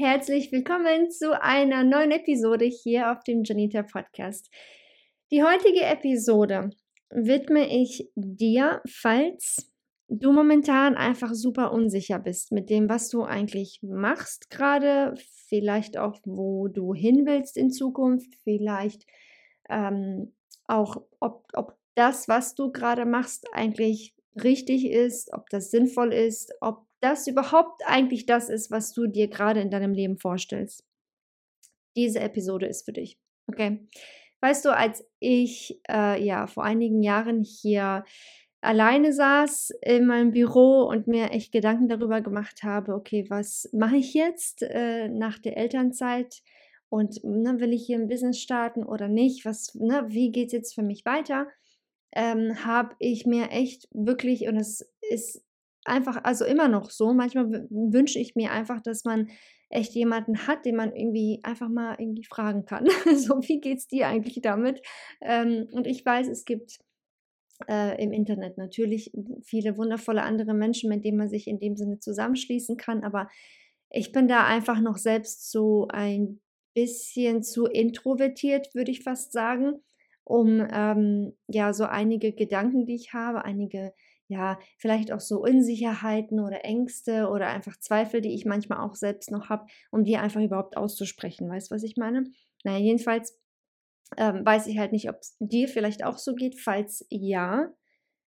Herzlich willkommen zu einer neuen Episode hier auf dem Janita Podcast. Die heutige Episode widme ich dir, falls du momentan einfach super unsicher bist mit dem, was du eigentlich machst gerade, vielleicht auch, wo du hin willst in Zukunft, vielleicht ähm, auch, ob, ob das, was du gerade machst, eigentlich richtig ist, ob das sinnvoll ist, ob das überhaupt eigentlich das ist, was du dir gerade in deinem Leben vorstellst. Diese Episode ist für dich. Okay. Weißt du, als ich äh, ja vor einigen Jahren hier alleine saß in meinem Büro und mir echt Gedanken darüber gemacht habe, okay, was mache ich jetzt äh, nach der Elternzeit und ne, will ich hier ein Business starten oder nicht? Was, ne, wie geht es jetzt für mich weiter? Ähm, habe ich mir echt wirklich, und es ist einfach, also immer noch so. Manchmal wünsche ich mir einfach, dass man echt jemanden hat, den man irgendwie einfach mal irgendwie fragen kann. so, wie geht's dir eigentlich damit? Ähm, und ich weiß, es gibt äh, im Internet natürlich viele wundervolle andere Menschen, mit denen man sich in dem Sinne zusammenschließen kann, aber ich bin da einfach noch selbst so ein bisschen zu introvertiert, würde ich fast sagen, um ähm, ja so einige Gedanken, die ich habe, einige ja, vielleicht auch so Unsicherheiten oder Ängste oder einfach Zweifel, die ich manchmal auch selbst noch habe, um die einfach überhaupt auszusprechen. Weißt du, was ich meine? Naja, jedenfalls ähm, weiß ich halt nicht, ob es dir vielleicht auch so geht. Falls ja,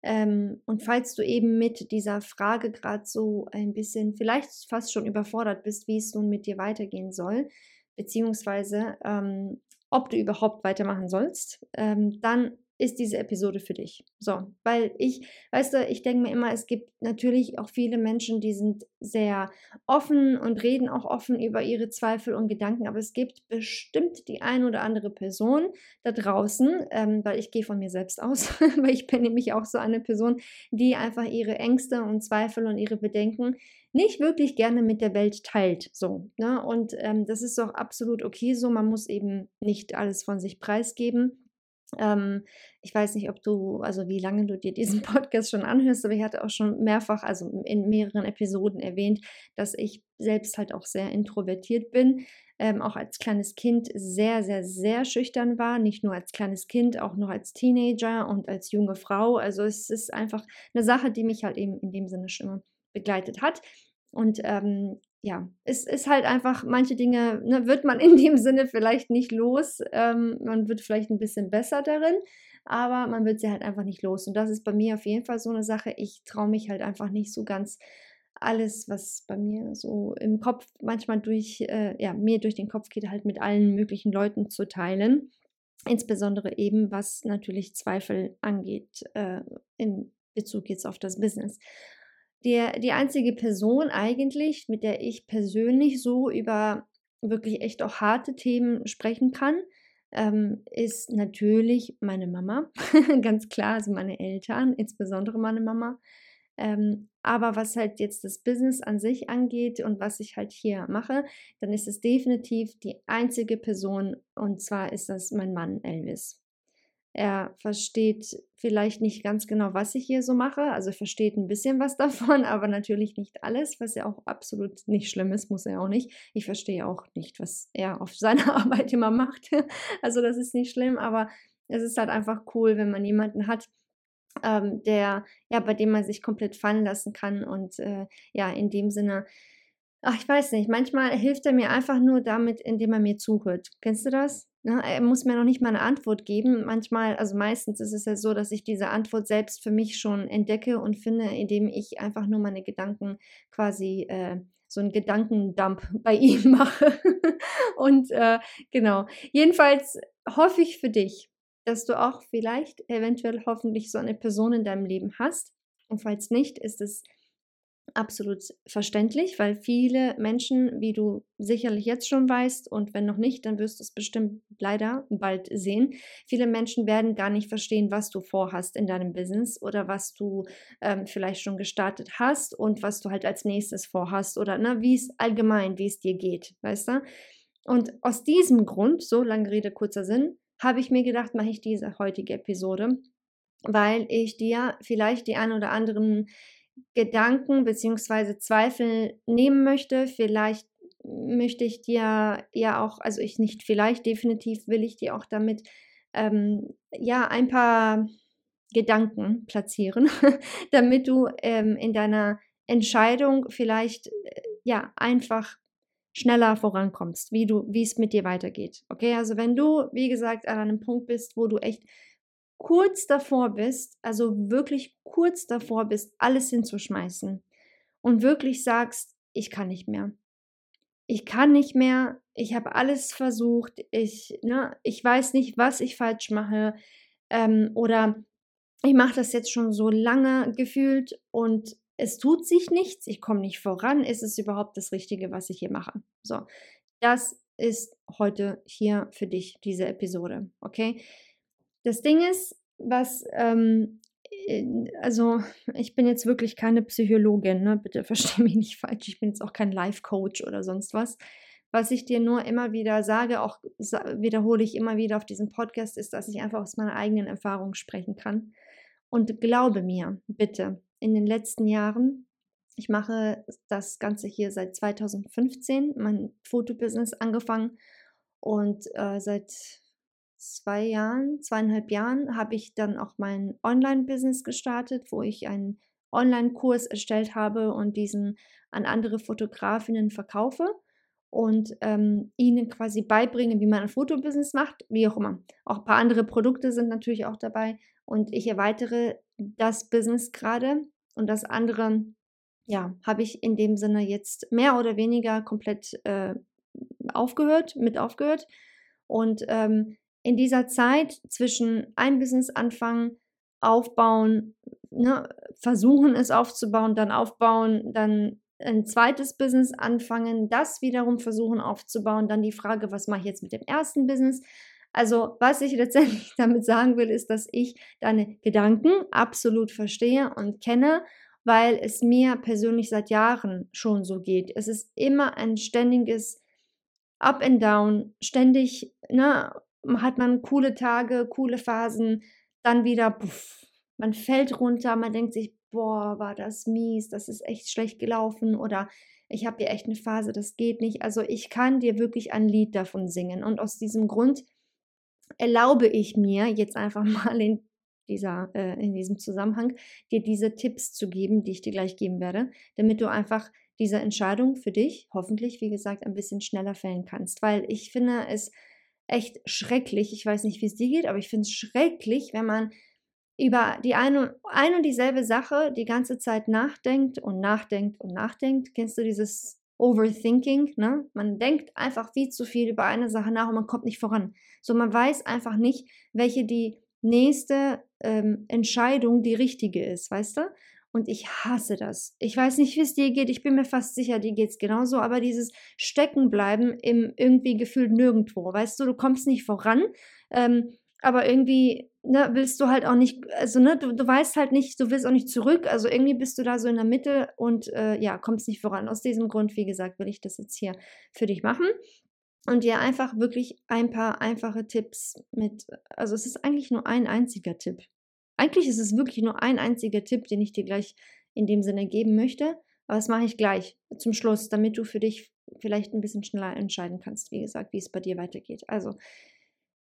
ähm, und falls du eben mit dieser Frage gerade so ein bisschen, vielleicht fast schon überfordert bist, wie es nun mit dir weitergehen soll, beziehungsweise ähm, ob du überhaupt weitermachen sollst, ähm, dann ist diese Episode für dich. So, weil ich, weißt du, ich denke mir immer, es gibt natürlich auch viele Menschen, die sind sehr offen und reden auch offen über ihre Zweifel und Gedanken, aber es gibt bestimmt die ein oder andere Person da draußen, ähm, weil ich gehe von mir selbst aus, weil ich bin nämlich auch so eine Person, die einfach ihre Ängste und Zweifel und ihre Bedenken nicht wirklich gerne mit der Welt teilt. So, ne? Und ähm, das ist doch absolut okay so. Man muss eben nicht alles von sich preisgeben. Ähm, ich weiß nicht, ob du, also wie lange du dir diesen Podcast schon anhörst, aber ich hatte auch schon mehrfach, also in mehreren Episoden erwähnt, dass ich selbst halt auch sehr introvertiert bin. Ähm, auch als kleines Kind sehr, sehr, sehr schüchtern war. Nicht nur als kleines Kind, auch noch als Teenager und als junge Frau. Also es ist einfach eine Sache, die mich halt eben in dem Sinne schon begleitet hat. Und ähm, ja, es ist halt einfach, manche Dinge ne, wird man in dem Sinne vielleicht nicht los. Ähm, man wird vielleicht ein bisschen besser darin, aber man wird sie halt einfach nicht los. Und das ist bei mir auf jeden Fall so eine Sache. Ich traue mich halt einfach nicht so ganz alles, was bei mir so im Kopf manchmal durch, äh, ja, mir durch den Kopf geht, halt mit allen möglichen Leuten zu teilen. Insbesondere eben, was natürlich Zweifel angeht, äh, in Bezug jetzt auf das Business der, die einzige Person eigentlich, mit der ich persönlich so über wirklich echt auch harte Themen sprechen kann, ähm, ist natürlich meine Mama. Ganz klar, also meine Eltern, insbesondere meine Mama. Ähm, aber was halt jetzt das Business an sich angeht und was ich halt hier mache, dann ist es definitiv die einzige Person und zwar ist das mein Mann Elvis. Er versteht vielleicht nicht ganz genau, was ich hier so mache. Also er versteht ein bisschen was davon, aber natürlich nicht alles, was ja auch absolut nicht schlimm ist, muss er auch nicht. Ich verstehe auch nicht, was er auf seiner Arbeit immer macht. Also das ist nicht schlimm, aber es ist halt einfach cool, wenn man jemanden hat, ähm, der, ja, bei dem man sich komplett fallen lassen kann und äh, ja, in dem Sinne ach, ich weiß nicht, manchmal hilft er mir einfach nur damit, indem er mir zuhört. Kennst du das? Ja, er muss mir noch nicht mal eine Antwort geben. Manchmal, also meistens ist es ja so, dass ich diese Antwort selbst für mich schon entdecke und finde, indem ich einfach nur meine Gedanken quasi äh, so einen Gedankendump bei ihm mache. und äh, genau. Jedenfalls hoffe ich für dich, dass du auch vielleicht eventuell hoffentlich so eine Person in deinem Leben hast. Und falls nicht, ist es absolut verständlich, weil viele Menschen, wie du sicherlich jetzt schon weißt und wenn noch nicht, dann wirst du es bestimmt leider bald sehen. Viele Menschen werden gar nicht verstehen, was du vorhast in deinem Business oder was du ähm, vielleicht schon gestartet hast und was du halt als nächstes vorhast oder ne, wie es allgemein, wie es dir geht, weißt du? Und aus diesem Grund, so lange Rede, kurzer Sinn, habe ich mir gedacht, mache ich diese heutige Episode, weil ich dir vielleicht die ein oder anderen Gedanken bzw. Zweifel nehmen möchte. Vielleicht möchte ich dir ja auch, also ich nicht vielleicht, definitiv will ich dir auch damit ähm, ja ein paar Gedanken platzieren, damit du ähm, in deiner Entscheidung vielleicht äh, ja einfach schneller vorankommst, wie du, wie es mit dir weitergeht. Okay, also wenn du, wie gesagt, an einem Punkt bist, wo du echt kurz davor bist, also wirklich kurz davor bist, alles hinzuschmeißen und wirklich sagst, ich kann nicht mehr. Ich kann nicht mehr, ich habe alles versucht, ich, ne, ich weiß nicht, was ich falsch mache ähm, oder ich mache das jetzt schon so lange gefühlt und es tut sich nichts, ich komme nicht voran, ist es überhaupt das Richtige, was ich hier mache? So, das ist heute hier für dich, diese Episode, okay? Das Ding ist, was, ähm, also ich bin jetzt wirklich keine Psychologin, ne? bitte verstehe mich nicht falsch, ich bin jetzt auch kein Life-Coach oder sonst was. Was ich dir nur immer wieder sage, auch wiederhole ich immer wieder auf diesem Podcast, ist, dass ich einfach aus meiner eigenen Erfahrung sprechen kann. Und glaube mir, bitte, in den letzten Jahren, ich mache das Ganze hier seit 2015, mein Fotobusiness angefangen und äh, seit zwei Jahren, zweieinhalb Jahren habe ich dann auch mein Online-Business gestartet, wo ich einen Online-Kurs erstellt habe und diesen an andere Fotografinnen verkaufe und ähm, ihnen quasi beibringe, wie man ein Fotobusiness macht, wie auch immer. Auch ein paar andere Produkte sind natürlich auch dabei und ich erweitere das Business gerade und das andere, ja, habe ich in dem Sinne jetzt mehr oder weniger komplett äh, aufgehört, mit aufgehört und ähm, in dieser Zeit zwischen ein Business anfangen, aufbauen, ne, versuchen es aufzubauen, dann aufbauen, dann ein zweites Business anfangen, das wiederum versuchen aufzubauen, dann die Frage, was mache ich jetzt mit dem ersten Business? Also, was ich letztendlich damit sagen will, ist, dass ich deine Gedanken absolut verstehe und kenne, weil es mir persönlich seit Jahren schon so geht. Es ist immer ein ständiges Up and Down, ständig, ne, hat man coole Tage, coole Phasen, dann wieder, puff, man fällt runter, man denkt sich, boah, war das mies, das ist echt schlecht gelaufen oder ich habe hier echt eine Phase, das geht nicht. Also ich kann dir wirklich ein Lied davon singen und aus diesem Grund erlaube ich mir jetzt einfach mal in dieser, äh, in diesem Zusammenhang, dir diese Tipps zu geben, die ich dir gleich geben werde, damit du einfach diese Entscheidung für dich hoffentlich, wie gesagt, ein bisschen schneller fällen kannst. Weil ich finde es echt schrecklich. Ich weiß nicht, wie es dir geht, aber ich finde es schrecklich, wenn man über die eine, ein und dieselbe Sache die ganze Zeit nachdenkt und nachdenkt und nachdenkt. Kennst du dieses Overthinking? Ne? Man denkt einfach viel zu viel über eine Sache nach und man kommt nicht voran. So, man weiß einfach nicht, welche die nächste ähm, Entscheidung die richtige ist, weißt du? Und ich hasse das. Ich weiß nicht, wie es dir geht. Ich bin mir fast sicher, dir geht es genauso. Aber dieses Steckenbleiben im irgendwie gefühlt nirgendwo. Weißt du, du kommst nicht voran. Ähm, aber irgendwie ne, willst du halt auch nicht, also ne, du, du weißt halt nicht, du willst auch nicht zurück. Also irgendwie bist du da so in der Mitte und äh, ja, kommst nicht voran. Aus diesem Grund, wie gesagt, will ich das jetzt hier für dich machen und dir einfach wirklich ein paar einfache Tipps mit, also es ist eigentlich nur ein einziger Tipp. Eigentlich ist es wirklich nur ein einziger Tipp, den ich dir gleich in dem Sinne geben möchte. Aber das mache ich gleich zum Schluss, damit du für dich vielleicht ein bisschen schneller entscheiden kannst, wie gesagt, wie es bei dir weitergeht. Also,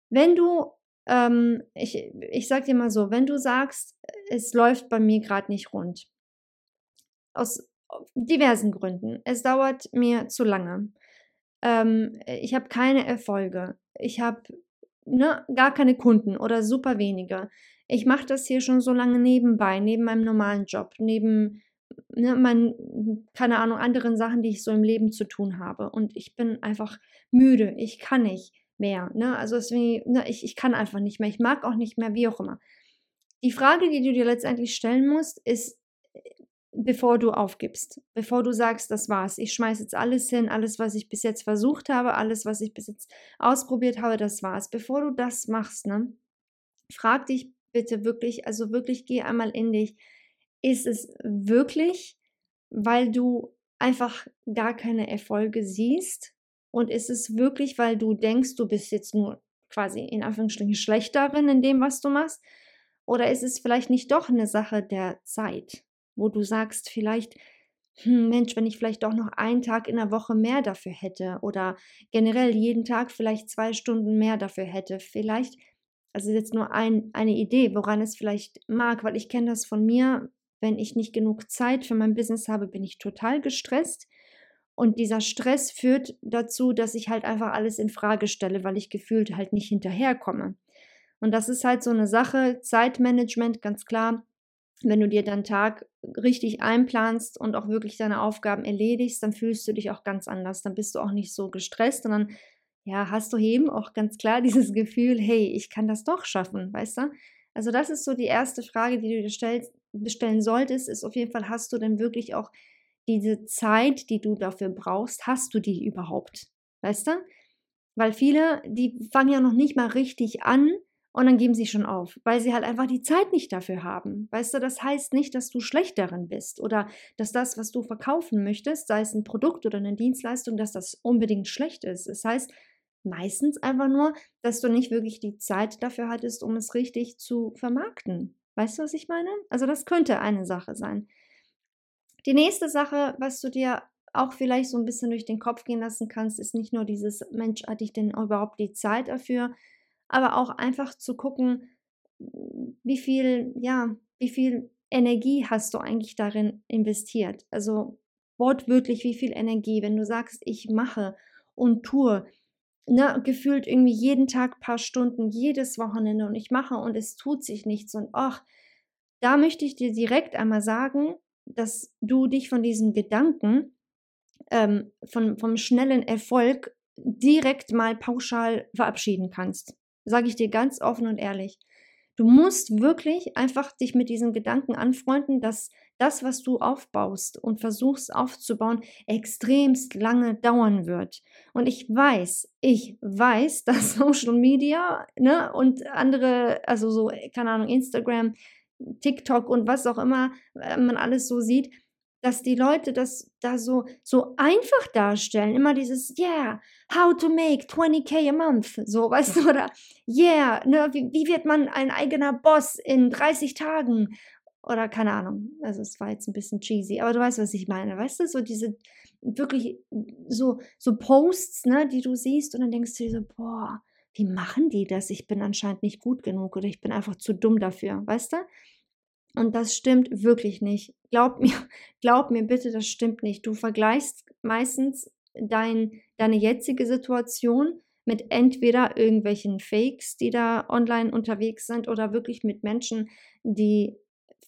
wenn du, ähm, ich, ich sag dir mal so, wenn du sagst, es läuft bei mir gerade nicht rund, aus diversen Gründen. Es dauert mir zu lange. Ähm, ich habe keine Erfolge. Ich habe ne, gar keine Kunden oder super wenige. Ich mache das hier schon so lange nebenbei, neben meinem normalen Job, neben ne, meinen, keine Ahnung, anderen Sachen, die ich so im Leben zu tun habe. Und ich bin einfach müde. Ich kann nicht mehr. Ne? Also deswegen, ne, ich, ich kann einfach nicht mehr. Ich mag auch nicht mehr, wie auch immer. Die Frage, die du dir letztendlich stellen musst, ist, bevor du aufgibst, bevor du sagst, das war's, ich schmeiße jetzt alles hin, alles, was ich bis jetzt versucht habe, alles, was ich bis jetzt ausprobiert habe, das war's. Bevor du das machst, ne, frag dich bitte wirklich, also wirklich geh einmal in dich, ist es wirklich, weil du einfach gar keine Erfolge siehst? Und ist es wirklich, weil du denkst, du bist jetzt nur quasi in Anführungsstrichen schlechterin in dem, was du machst? Oder ist es vielleicht nicht doch eine Sache der Zeit, wo du sagst, vielleicht, hm, Mensch, wenn ich vielleicht doch noch einen Tag in der Woche mehr dafür hätte oder generell jeden Tag vielleicht zwei Stunden mehr dafür hätte, vielleicht, also jetzt nur ein, eine Idee, woran es vielleicht mag, weil ich kenne das von mir, wenn ich nicht genug Zeit für mein Business habe, bin ich total gestresst. Und dieser Stress führt dazu, dass ich halt einfach alles in Frage stelle, weil ich gefühlt halt nicht hinterherkomme. Und das ist halt so eine Sache, Zeitmanagement, ganz klar. Wenn du dir deinen Tag richtig einplanst und auch wirklich deine Aufgaben erledigst, dann fühlst du dich auch ganz anders. Dann bist du auch nicht so gestresst, sondern ja, hast du eben auch ganz klar dieses Gefühl, hey, ich kann das doch schaffen, weißt du? Also das ist so die erste Frage, die du dir bestellen solltest, ist auf jeden Fall, hast du denn wirklich auch diese Zeit, die du dafür brauchst, hast du die überhaupt? Weißt du? Weil viele, die fangen ja noch nicht mal richtig an und dann geben sie schon auf, weil sie halt einfach die Zeit nicht dafür haben. Weißt du, das heißt nicht, dass du schlecht darin bist oder dass das, was du verkaufen möchtest, sei es ein Produkt oder eine Dienstleistung, dass das unbedingt schlecht ist. Es das heißt meistens einfach nur, dass du nicht wirklich die Zeit dafür hattest, um es richtig zu vermarkten. Weißt du, was ich meine? Also das könnte eine Sache sein. Die nächste Sache, was du dir auch vielleicht so ein bisschen durch den Kopf gehen lassen kannst, ist nicht nur dieses Mensch, hatte ich denn überhaupt die Zeit dafür, aber auch einfach zu gucken, wie viel, ja, wie viel Energie hast du eigentlich darin investiert? Also wortwörtlich, wie viel Energie, wenn du sagst, ich mache und tue, ne, gefühlt irgendwie jeden Tag ein paar Stunden, jedes Wochenende und ich mache und es tut sich nichts. Und ach, da möchte ich dir direkt einmal sagen, dass du dich von diesem Gedanken, ähm, von, vom schnellen Erfolg direkt mal pauschal verabschieden kannst. Sage ich dir ganz offen und ehrlich. Du musst wirklich einfach dich mit diesem Gedanken anfreunden, dass das, was du aufbaust und versuchst aufzubauen, extremst lange dauern wird. Und ich weiß, ich weiß, dass Social Media ne, und andere, also so, keine Ahnung, Instagram, TikTok und was auch immer äh, man alles so sieht, dass die Leute das da so, so einfach darstellen. Immer dieses, yeah, how to make 20k a month, so, weißt du, oder yeah, ne, wie, wie wird man ein eigener Boss in 30 Tagen? Oder keine Ahnung, also es war jetzt ein bisschen cheesy, aber du weißt, was ich meine, weißt du, so diese wirklich so, so Posts, ne, die du siehst und dann denkst du dir so, boah, wie machen die das? Ich bin anscheinend nicht gut genug oder ich bin einfach zu dumm dafür, weißt du? Und das stimmt wirklich nicht. Glaub mir, glaub mir bitte, das stimmt nicht. Du vergleichst meistens dein, deine jetzige Situation mit entweder irgendwelchen Fakes, die da online unterwegs sind, oder wirklich mit Menschen, die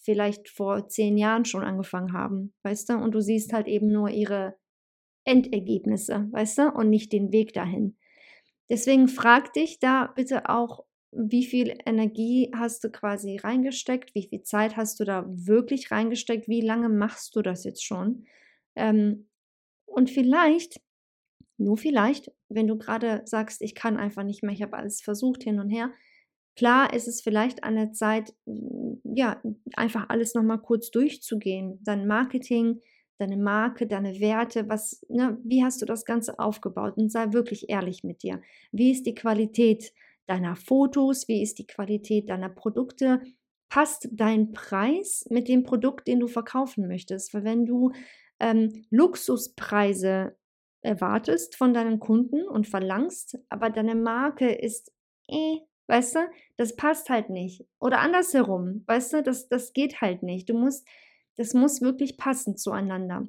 vielleicht vor zehn Jahren schon angefangen haben, weißt du? Und du siehst halt eben nur ihre Endergebnisse, weißt du? Und nicht den Weg dahin. Deswegen frag dich da bitte auch wie viel Energie hast du quasi reingesteckt, wie viel Zeit hast du da wirklich reingesteckt, wie lange machst du das jetzt schon. Ähm, und vielleicht, nur vielleicht, wenn du gerade sagst, ich kann einfach nicht mehr, ich habe alles versucht hin und her, klar ist es vielleicht an der Zeit, ja, einfach alles nochmal kurz durchzugehen, dein Marketing, deine Marke, deine Werte, was, ne, wie hast du das Ganze aufgebaut und sei wirklich ehrlich mit dir. Wie ist die Qualität? Deiner Fotos, wie ist die Qualität deiner Produkte, passt dein Preis mit dem Produkt, den du verkaufen möchtest. Weil wenn du ähm, Luxuspreise erwartest von deinen Kunden und verlangst, aber deine Marke ist, eh, weißt du, das passt halt nicht. Oder andersherum, weißt du, das, das geht halt nicht. Du musst Das muss wirklich passen zueinander.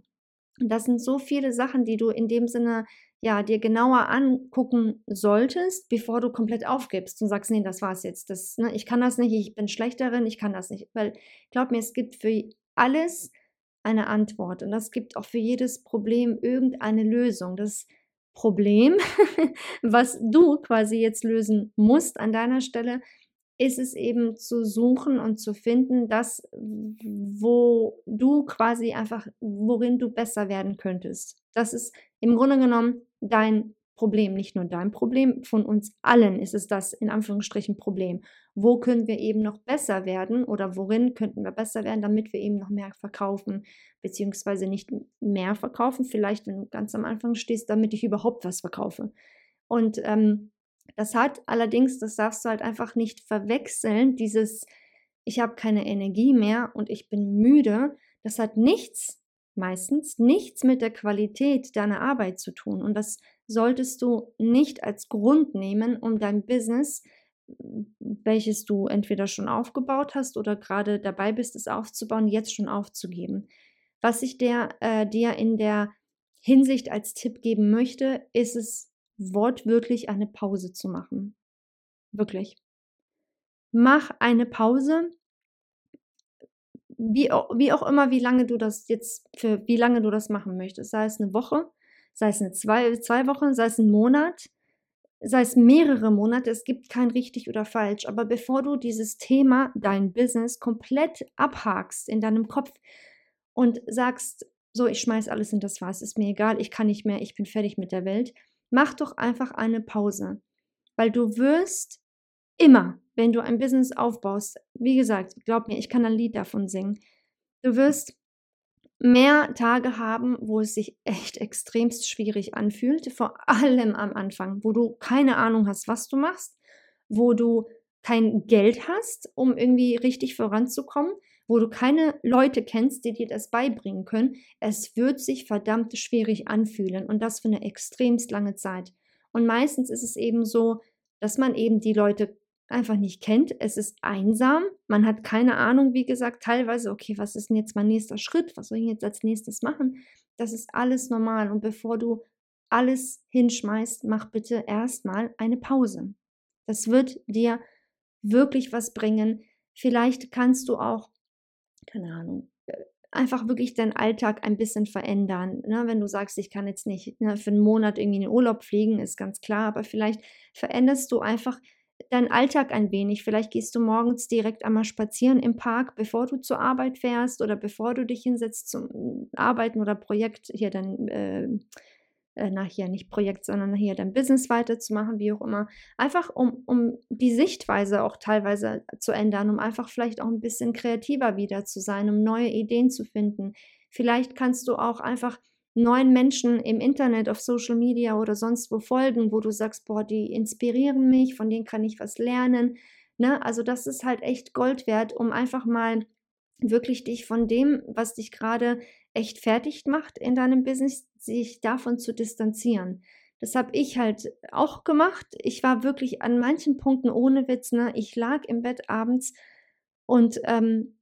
Das sind so viele Sachen, die du in dem Sinne ja dir genauer angucken solltest, bevor du komplett aufgibst und sagst, nee, das war's jetzt. Das, ne, ich kann das nicht, ich bin schlechterin, ich kann das nicht. Weil glaub mir, es gibt für alles eine Antwort und das gibt auch für jedes Problem irgendeine Lösung. Das Problem, was du quasi jetzt lösen musst an deiner Stelle, ist es eben zu suchen und zu finden, das, wo du quasi einfach, worin du besser werden könntest. Das ist im Grunde genommen dein Problem, nicht nur dein Problem, von uns allen ist es das in Anführungsstrichen Problem. Wo können wir eben noch besser werden oder worin könnten wir besser werden, damit wir eben noch mehr verkaufen, beziehungsweise nicht mehr verkaufen, vielleicht wenn du ganz am Anfang stehst, damit ich überhaupt was verkaufe. Und ähm, das hat allerdings, das darfst du halt einfach nicht verwechseln, dieses ich habe keine Energie mehr und ich bin müde, das hat nichts, meistens nichts mit der Qualität deiner Arbeit zu tun. Und das solltest du nicht als Grund nehmen, um dein Business, welches du entweder schon aufgebaut hast oder gerade dabei bist, es aufzubauen, jetzt schon aufzugeben. Was ich dir, äh, dir in der Hinsicht als Tipp geben möchte, ist es wortwörtlich eine Pause zu machen. Wirklich. Mach eine Pause, wie, wie auch immer, wie lange du das jetzt, für wie lange du das machen möchtest. Sei es eine Woche, sei es eine zwei, zwei Wochen, sei es ein Monat, sei es mehrere Monate. Es gibt kein richtig oder falsch. Aber bevor du dieses Thema, dein Business, komplett abhakst in deinem Kopf und sagst, so, ich schmeiß alles in das Wasser, ist mir egal, ich kann nicht mehr, ich bin fertig mit der Welt, mach doch einfach eine Pause. Weil du wirst immer, wenn du ein Business aufbaust, wie gesagt, glaub mir, ich kann ein Lied davon singen, du wirst mehr Tage haben, wo es sich echt extremst schwierig anfühlt, vor allem am Anfang, wo du keine Ahnung hast, was du machst, wo du kein Geld hast, um irgendwie richtig voranzukommen, wo du keine Leute kennst, die dir das beibringen können, es wird sich verdammt schwierig anfühlen und das für eine extremst lange Zeit. Und meistens ist es eben so, dass man eben die Leute einfach nicht kennt. Es ist einsam. Man hat keine Ahnung, wie gesagt, teilweise, okay, was ist denn jetzt mein nächster Schritt? Was soll ich jetzt als nächstes machen? Das ist alles normal. Und bevor du alles hinschmeißt, mach bitte erstmal eine Pause. Das wird dir wirklich was bringen. Vielleicht kannst du auch keine Ahnung, einfach wirklich deinen Alltag ein bisschen verändern. Ne? Wenn du sagst, ich kann jetzt nicht ne, für einen Monat irgendwie in den Urlaub fliegen, ist ganz klar, aber vielleicht veränderst du einfach deinen Alltag ein wenig. Vielleicht gehst du morgens direkt einmal spazieren im Park, bevor du zur Arbeit fährst oder bevor du dich hinsetzt zum Arbeiten oder Projekt hier dann äh, äh, nachher nicht Projekt, sondern nachher dein Business weiterzumachen, wie auch immer. Einfach um, um die Sichtweise auch teilweise zu ändern, um einfach vielleicht auch ein bisschen kreativer wieder zu sein, um neue Ideen zu finden. Vielleicht kannst du auch einfach neuen Menschen im Internet, auf Social Media oder sonst wo folgen, wo du sagst, boah, die inspirieren mich, von denen kann ich was lernen. Ne? Also das ist halt echt Gold wert, um einfach mal wirklich dich von dem, was dich gerade echt fertig macht in deinem Business, sich davon zu distanzieren. Das habe ich halt auch gemacht. Ich war wirklich an manchen Punkten ohne Witz, ne? Ich lag im Bett abends und ähm,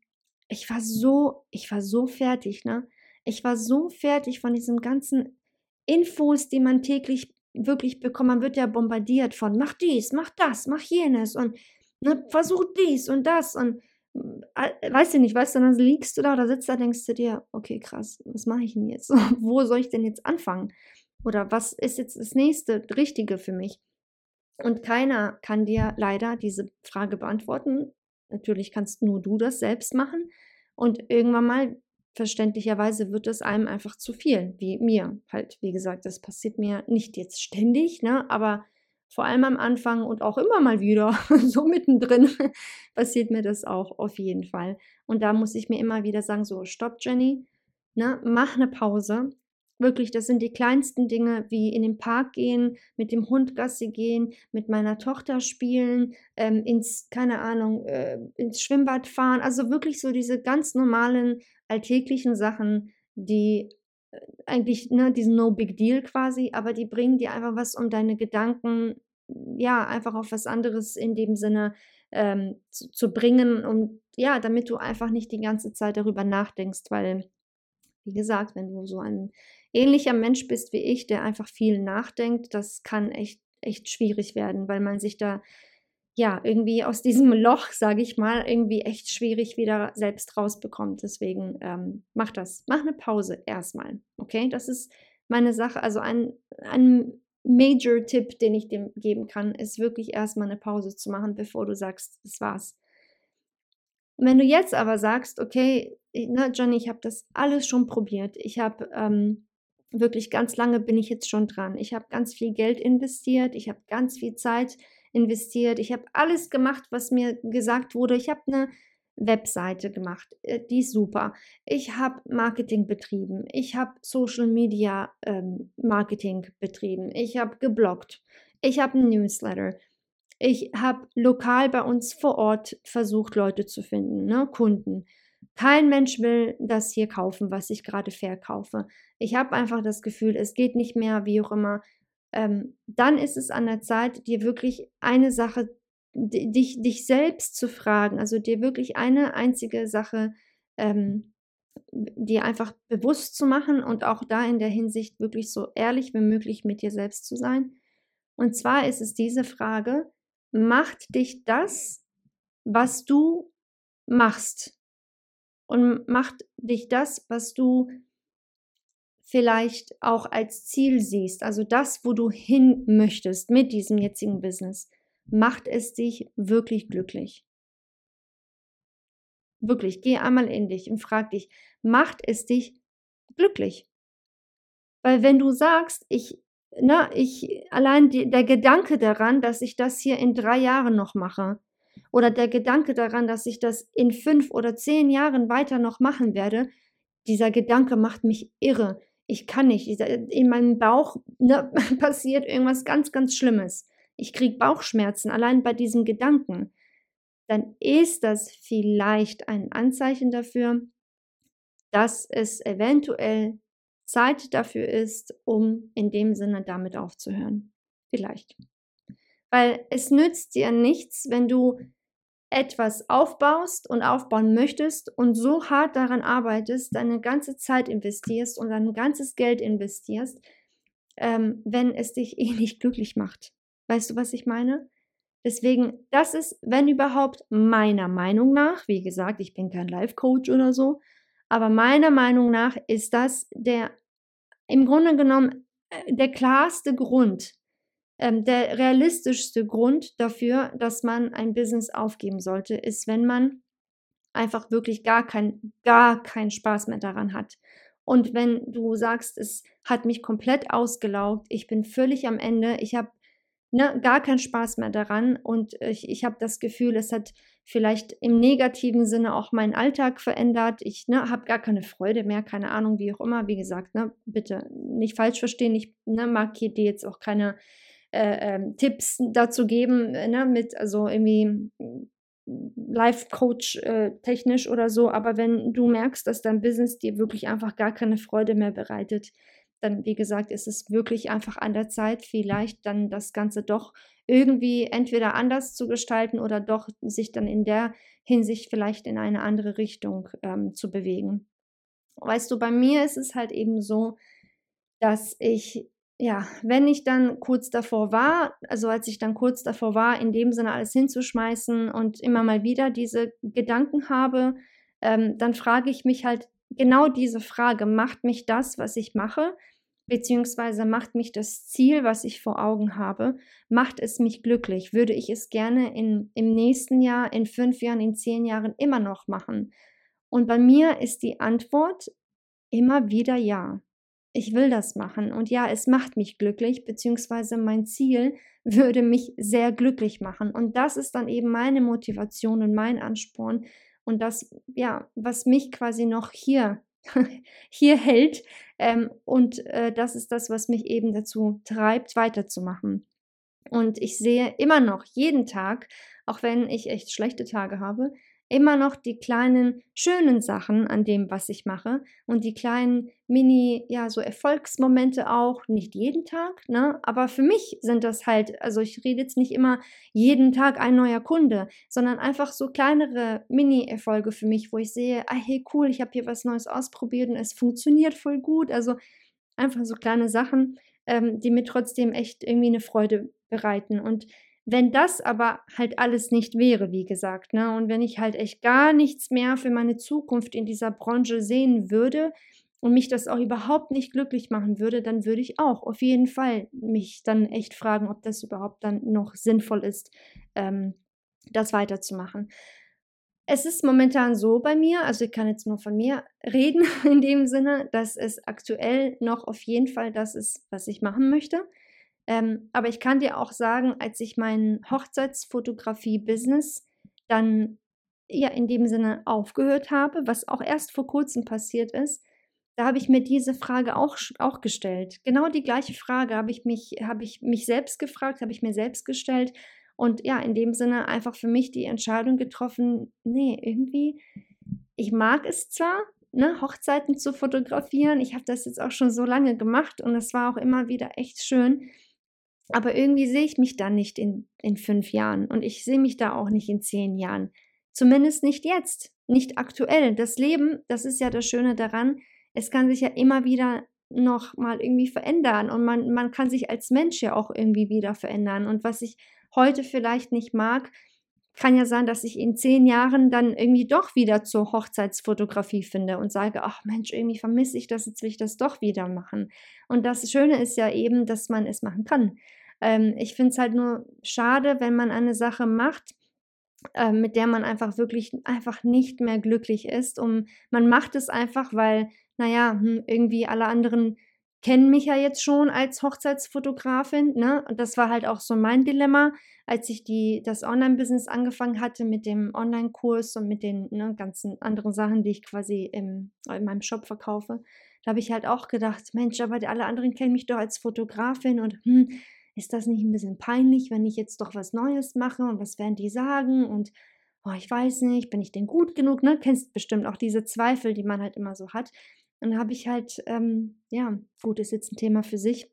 ich war so, ich war so fertig, ne? Ich war so fertig von diesen ganzen Infos, die man täglich wirklich bekommt. Man wird ja bombardiert von mach dies, mach das, mach jenes und ne, versuch dies und das und weißt du nicht, weißt du, dann liegst du da oder sitzt da, denkst du dir, okay, krass, was mache ich denn jetzt? Wo soll ich denn jetzt anfangen? Oder was ist jetzt das nächste Richtige für mich? Und keiner kann dir leider diese Frage beantworten. Natürlich kannst nur du das selbst machen. Und irgendwann mal, verständlicherweise, wird es einem einfach zu viel, wie mir. Halt, wie gesagt, das passiert mir nicht jetzt ständig, ne? aber vor allem am Anfang und auch immer mal wieder, so mittendrin, passiert mir das auch auf jeden Fall. Und da muss ich mir immer wieder sagen, so, stopp, Jenny, ne, mach eine Pause. Wirklich, das sind die kleinsten Dinge, wie in den Park gehen, mit dem Hund Gassi gehen, mit meiner Tochter spielen, ähm, ins, keine Ahnung, äh, ins Schwimmbad fahren. Also wirklich so diese ganz normalen, alltäglichen Sachen, die eigentlich ne, diesen No Big Deal quasi, aber die bringen dir einfach was, um deine Gedanken ja, einfach auf was anderes in dem Sinne ähm, zu, zu bringen und ja, damit du einfach nicht die ganze Zeit darüber nachdenkst, weil, wie gesagt, wenn du so ein ähnlicher Mensch bist wie ich, der einfach viel nachdenkt, das kann echt, echt schwierig werden, weil man sich da ja irgendwie aus diesem Loch, sage ich mal, irgendwie echt schwierig wieder selbst rausbekommt. Deswegen ähm, mach das. Mach eine Pause erstmal. Okay, das ist meine Sache. Also ein, ein Major-Tipp, den ich dir geben kann, ist wirklich erstmal eine Pause zu machen, bevor du sagst, das war's. Wenn du jetzt aber sagst, okay, na, Johnny, ich habe das alles schon probiert. Ich habe ähm, wirklich ganz lange bin ich jetzt schon dran. Ich habe ganz viel Geld investiert. Ich habe ganz viel Zeit investiert. Ich habe alles gemacht, was mir gesagt wurde. Ich habe eine Webseite gemacht, äh, die ist super. Ich habe Marketing betrieben. Ich habe Social Media ähm, Marketing betrieben. Ich habe gebloggt. Ich habe ein Newsletter. Ich habe lokal bei uns vor Ort versucht, Leute zu finden, ne? Kunden. Kein Mensch will das hier kaufen, was ich gerade verkaufe. Ich habe einfach das Gefühl, es geht nicht mehr, wie auch immer. Ähm, dann ist es an der Zeit, dir wirklich eine Sache dich, dich selbst zu fragen, also dir wirklich eine einzige Sache, ähm, dir einfach bewusst zu machen und auch da in der Hinsicht wirklich so ehrlich wie möglich mit dir selbst zu sein. Und zwar ist es diese Frage, macht dich das, was du machst? Und macht dich das, was du vielleicht auch als Ziel siehst, also das, wo du hin möchtest mit diesem jetzigen Business, macht es dich wirklich glücklich? Wirklich, geh einmal in dich und frag dich, macht es dich glücklich? Weil wenn du sagst, ich, na, ich, allein die, der Gedanke daran, dass ich das hier in drei Jahren noch mache, oder der Gedanke daran, dass ich das in fünf oder zehn Jahren weiter noch machen werde, dieser Gedanke macht mich irre. Ich kann nicht. In meinem Bauch ne, passiert irgendwas ganz, ganz Schlimmes ich kriege Bauchschmerzen allein bei diesem Gedanken, dann ist das vielleicht ein Anzeichen dafür, dass es eventuell Zeit dafür ist, um in dem Sinne damit aufzuhören. Vielleicht. Weil es nützt dir nichts, wenn du etwas aufbaust und aufbauen möchtest und so hart daran arbeitest, deine ganze Zeit investierst und dein ganzes Geld investierst, ähm, wenn es dich eh nicht glücklich macht. Weißt du, was ich meine? Deswegen, das ist, wenn überhaupt, meiner Meinung nach, wie gesagt, ich bin kein Life-Coach oder so, aber meiner Meinung nach ist das der im Grunde genommen äh, der klarste Grund, ähm, der realistischste Grund dafür, dass man ein Business aufgeben sollte, ist, wenn man einfach wirklich gar kein, gar keinen Spaß mehr daran hat. Und wenn du sagst, es hat mich komplett ausgelaugt, ich bin völlig am Ende, ich habe ne, gar keinen Spaß mehr daran und ich, ich habe das Gefühl, es hat vielleicht im negativen Sinne auch meinen Alltag verändert. Ich ne, habe gar keine Freude mehr, keine Ahnung, wie auch immer. Wie gesagt, ne, bitte nicht falsch verstehen. Ich ne, mag hier dir jetzt auch keine äh, äh, Tipps dazu geben, ne, mit also irgendwie Life-Coach äh, technisch oder so. Aber wenn du merkst, dass dein Business dir wirklich einfach gar keine Freude mehr bereitet, dann, wie gesagt, ist es wirklich einfach an der Zeit, vielleicht dann das Ganze doch irgendwie entweder anders zu gestalten oder doch sich dann in der Hinsicht vielleicht in eine andere Richtung ähm, zu bewegen. Weißt du, bei mir ist es halt eben so, dass ich, ja, wenn ich dann kurz davor war, also als ich dann kurz davor war, in dem Sinne alles hinzuschmeißen und immer mal wieder diese Gedanken habe, ähm, dann frage ich mich halt genau diese Frage, macht mich das, was ich mache, beziehungsweise macht mich das Ziel, was ich vor Augen habe, macht es mich glücklich? Würde ich es gerne in, im nächsten Jahr, in fünf Jahren, in zehn Jahren immer noch machen? Und bei mir ist die Antwort immer wieder ja. Ich will das machen und ja, es macht mich glücklich, beziehungsweise mein Ziel würde mich sehr glücklich machen. Und das ist dann eben meine Motivation und mein Ansporn und das, ja, was mich quasi noch hier hier hält. Ähm, und äh, das ist das, was mich eben dazu treibt, weiterzumachen. Und ich sehe immer noch jeden Tag, auch wenn ich echt schlechte Tage habe, immer noch die kleinen schönen Sachen an dem, was ich mache und die kleinen Mini, ja, so Erfolgsmomente auch, nicht jeden Tag, ne? Aber für mich sind das halt, also ich rede jetzt nicht immer jeden Tag ein neuer Kunde, sondern einfach so kleinere Mini-Erfolge für mich, wo ich sehe, ah, hey, cool, ich habe hier was Neues ausprobiert und es funktioniert voll gut. Also einfach so kleine Sachen, ähm, die mir trotzdem echt irgendwie eine Freude bereiten. Und wenn das aber halt alles nicht wäre, wie gesagt, ne, und wenn ich halt echt gar nichts mehr für meine Zukunft in dieser Branche sehen würde und mich das auch überhaupt nicht glücklich machen würde, dann würde ich auch auf jeden Fall mich dann echt fragen, ob das überhaupt dann noch sinnvoll ist, ähm, das weiterzumachen. Es ist momentan so bei mir, also ich kann jetzt nur von mir reden in dem Sinne, dass es aktuell noch auf jeden Fall das ist, was ich machen möchte. Ähm, aber ich kann dir auch sagen, als ich mein Hochzeitsfotografie-Business dann ja in dem Sinne aufgehört habe, was auch erst vor kurzem passiert ist, da habe ich mir diese Frage auch, auch gestellt. Genau die gleiche Frage habe ich mich, habe ich mich selbst gefragt, habe ich mir selbst gestellt und ja, in dem Sinne einfach für mich die Entscheidung getroffen, nee, irgendwie, ich mag es zwar, ne, Hochzeiten zu fotografieren, ich habe das jetzt auch schon so lange gemacht und es war auch immer wieder echt schön, aber irgendwie sehe ich mich da nicht in, in fünf Jahren und ich sehe mich da auch nicht in zehn Jahren. Zumindest nicht jetzt, nicht aktuell. Das Leben, das ist ja das Schöne daran, es kann sich ja immer wieder noch mal irgendwie verändern und man, man kann sich als Mensch ja auch irgendwie wieder verändern. Und was ich heute vielleicht nicht mag, kann ja sein, dass ich in zehn Jahren dann irgendwie doch wieder zur Hochzeitsfotografie finde und sage, ach Mensch, irgendwie vermisse ich das, jetzt will ich das doch wieder machen. Und das Schöne ist ja eben, dass man es machen kann. Ähm, ich finde es halt nur schade, wenn man eine Sache macht, äh, mit der man einfach wirklich einfach nicht mehr glücklich ist. Und man macht es einfach, weil, naja, hm, irgendwie alle anderen kennen mich ja jetzt schon als Hochzeitsfotografin. Ne? Und das war halt auch so mein Dilemma, als ich die, das Online-Business angefangen hatte mit dem Online-Kurs und mit den ne, ganzen anderen Sachen, die ich quasi im, in meinem Shop verkaufe. Da habe ich halt auch gedacht, Mensch, aber alle anderen kennen mich doch als Fotografin und hm, ist das nicht ein bisschen peinlich, wenn ich jetzt doch was Neues mache und was werden die sagen und oh, ich weiß nicht, bin ich denn gut genug? Ne? Kennst bestimmt auch diese Zweifel, die man halt immer so hat. Und habe ich halt, ähm, ja, gut, ist jetzt ein Thema für sich,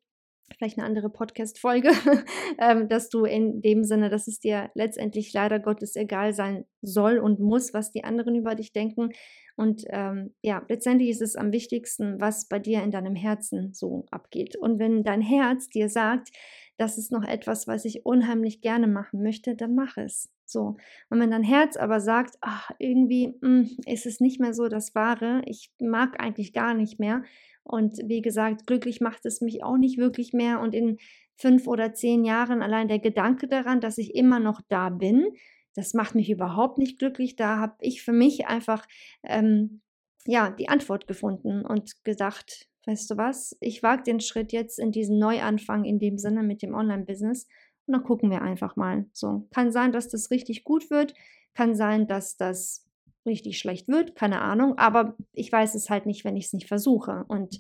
vielleicht eine andere Podcast-Folge, ähm, dass du in dem Sinne, dass es dir letztendlich leider Gottes egal sein soll und muss, was die anderen über dich denken. Und ähm, ja, letztendlich ist es am wichtigsten, was bei dir in deinem Herzen so abgeht. Und wenn dein Herz dir sagt, das ist noch etwas, was ich unheimlich gerne machen möchte, dann mach es. So. Und wenn dein Herz aber sagt, ach, irgendwie mh, hm, ist es nicht mehr so das Wahre, ich mag eigentlich gar nicht mehr. Und wie gesagt, glücklich macht es mich auch nicht wirklich mehr. Und in fünf oder zehn Jahren allein der Gedanke daran, dass ich immer noch da bin, das macht mich überhaupt nicht glücklich. Da habe ich für mich einfach ähm, ja die Antwort gefunden und gedacht, weißt du was, ich wage den Schritt jetzt in diesen Neuanfang in dem Sinne mit dem Online-Business und dann gucken wir einfach mal. So, kann sein, dass das richtig gut wird, kann sein, dass das richtig schlecht wird, keine Ahnung, aber ich weiß es halt nicht, wenn ich es nicht versuche. Und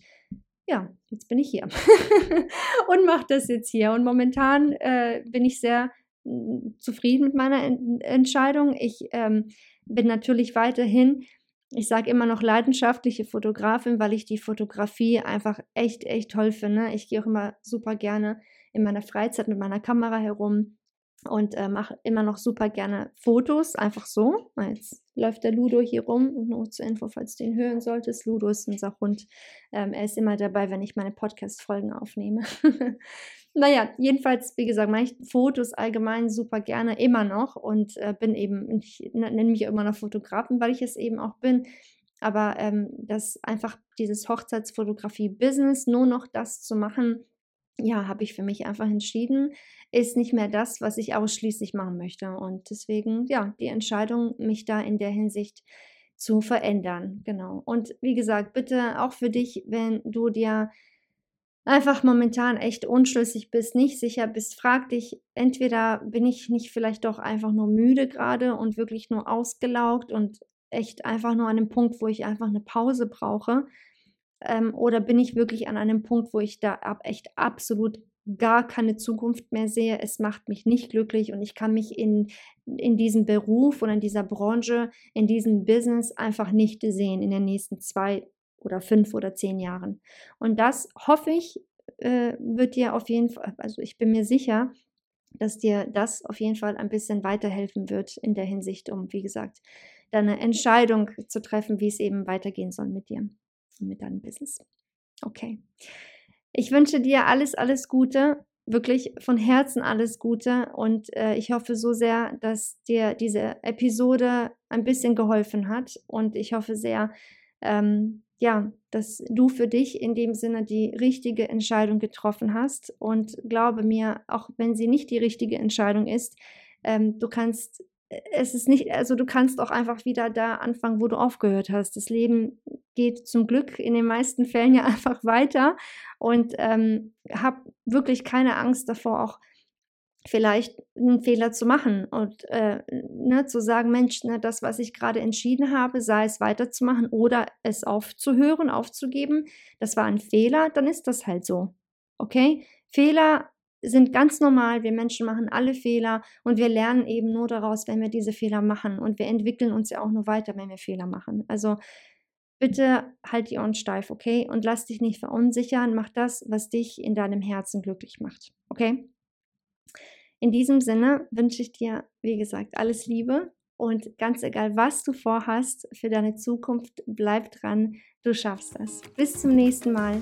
ja, jetzt bin ich hier und mache das jetzt hier. Und momentan äh, bin ich sehr mm, zufrieden mit meiner en Entscheidung. Ich ähm, bin natürlich weiterhin ich sage immer noch leidenschaftliche Fotografin, weil ich die Fotografie einfach echt, echt toll finde. Ich gehe auch immer super gerne in meiner Freizeit mit meiner Kamera herum und äh, mache immer noch super gerne Fotos, einfach so. Jetzt läuft der Ludo hier rum und nur zur Info, falls du ihn hören solltest. Ludo ist unser Hund. Ähm, er ist immer dabei, wenn ich meine Podcast-Folgen aufnehme. naja, jedenfalls, wie gesagt, mache ich Fotos allgemein super gerne immer noch und äh, bin eben, ich nenne mich immer noch Fotografen, weil ich es eben auch bin. Aber ähm, das einfach dieses Hochzeitsfotografie-Business, nur noch das zu machen, ja, habe ich für mich einfach entschieden, ist nicht mehr das, was ich ausschließlich machen möchte. Und deswegen, ja, die Entscheidung, mich da in der Hinsicht zu verändern. Genau. Und wie gesagt, bitte auch für dich, wenn du dir einfach momentan echt unschlüssig bist, nicht sicher bist, frag dich, entweder bin ich nicht vielleicht doch einfach nur müde gerade und wirklich nur ausgelaugt und echt einfach nur an dem Punkt, wo ich einfach eine Pause brauche. Ähm, oder bin ich wirklich an einem Punkt, wo ich da ab, echt absolut gar keine Zukunft mehr sehe. Es macht mich nicht glücklich und ich kann mich in, in diesem Beruf oder in dieser Branche, in diesem Business einfach nicht sehen in den nächsten zwei oder fünf oder zehn Jahren. Und das hoffe ich, äh, wird dir auf jeden Fall, also ich bin mir sicher, dass dir das auf jeden Fall ein bisschen weiterhelfen wird in der Hinsicht, um, wie gesagt, deine Entscheidung zu treffen, wie es eben weitergehen soll mit dir mit deinem Business. Okay. Ich wünsche dir alles, alles Gute, wirklich von Herzen alles Gute und äh, ich hoffe so sehr, dass dir diese Episode ein bisschen geholfen hat und ich hoffe sehr, ähm, ja, dass du für dich in dem Sinne die richtige Entscheidung getroffen hast und glaube mir, auch wenn sie nicht die richtige Entscheidung ist, ähm, du kannst es ist nicht, also du kannst auch einfach wieder da anfangen, wo du aufgehört hast. Das Leben geht zum Glück in den meisten Fällen ja einfach weiter und ähm, hab wirklich keine Angst davor, auch vielleicht einen Fehler zu machen und äh, ne, zu sagen, Mensch, ne, das, was ich gerade entschieden habe, sei es weiterzumachen oder es aufzuhören, aufzugeben, das war ein Fehler, dann ist das halt so. Okay? Fehler sind ganz normal. Wir Menschen machen alle Fehler und wir lernen eben nur daraus, wenn wir diese Fehler machen. Und wir entwickeln uns ja auch nur weiter, wenn wir Fehler machen. Also bitte halt die Ohren steif, okay? Und lass dich nicht verunsichern. Mach das, was dich in deinem Herzen glücklich macht, okay? In diesem Sinne wünsche ich dir, wie gesagt, alles Liebe und ganz egal, was du vorhast für deine Zukunft, bleib dran, du schaffst das. Bis zum nächsten Mal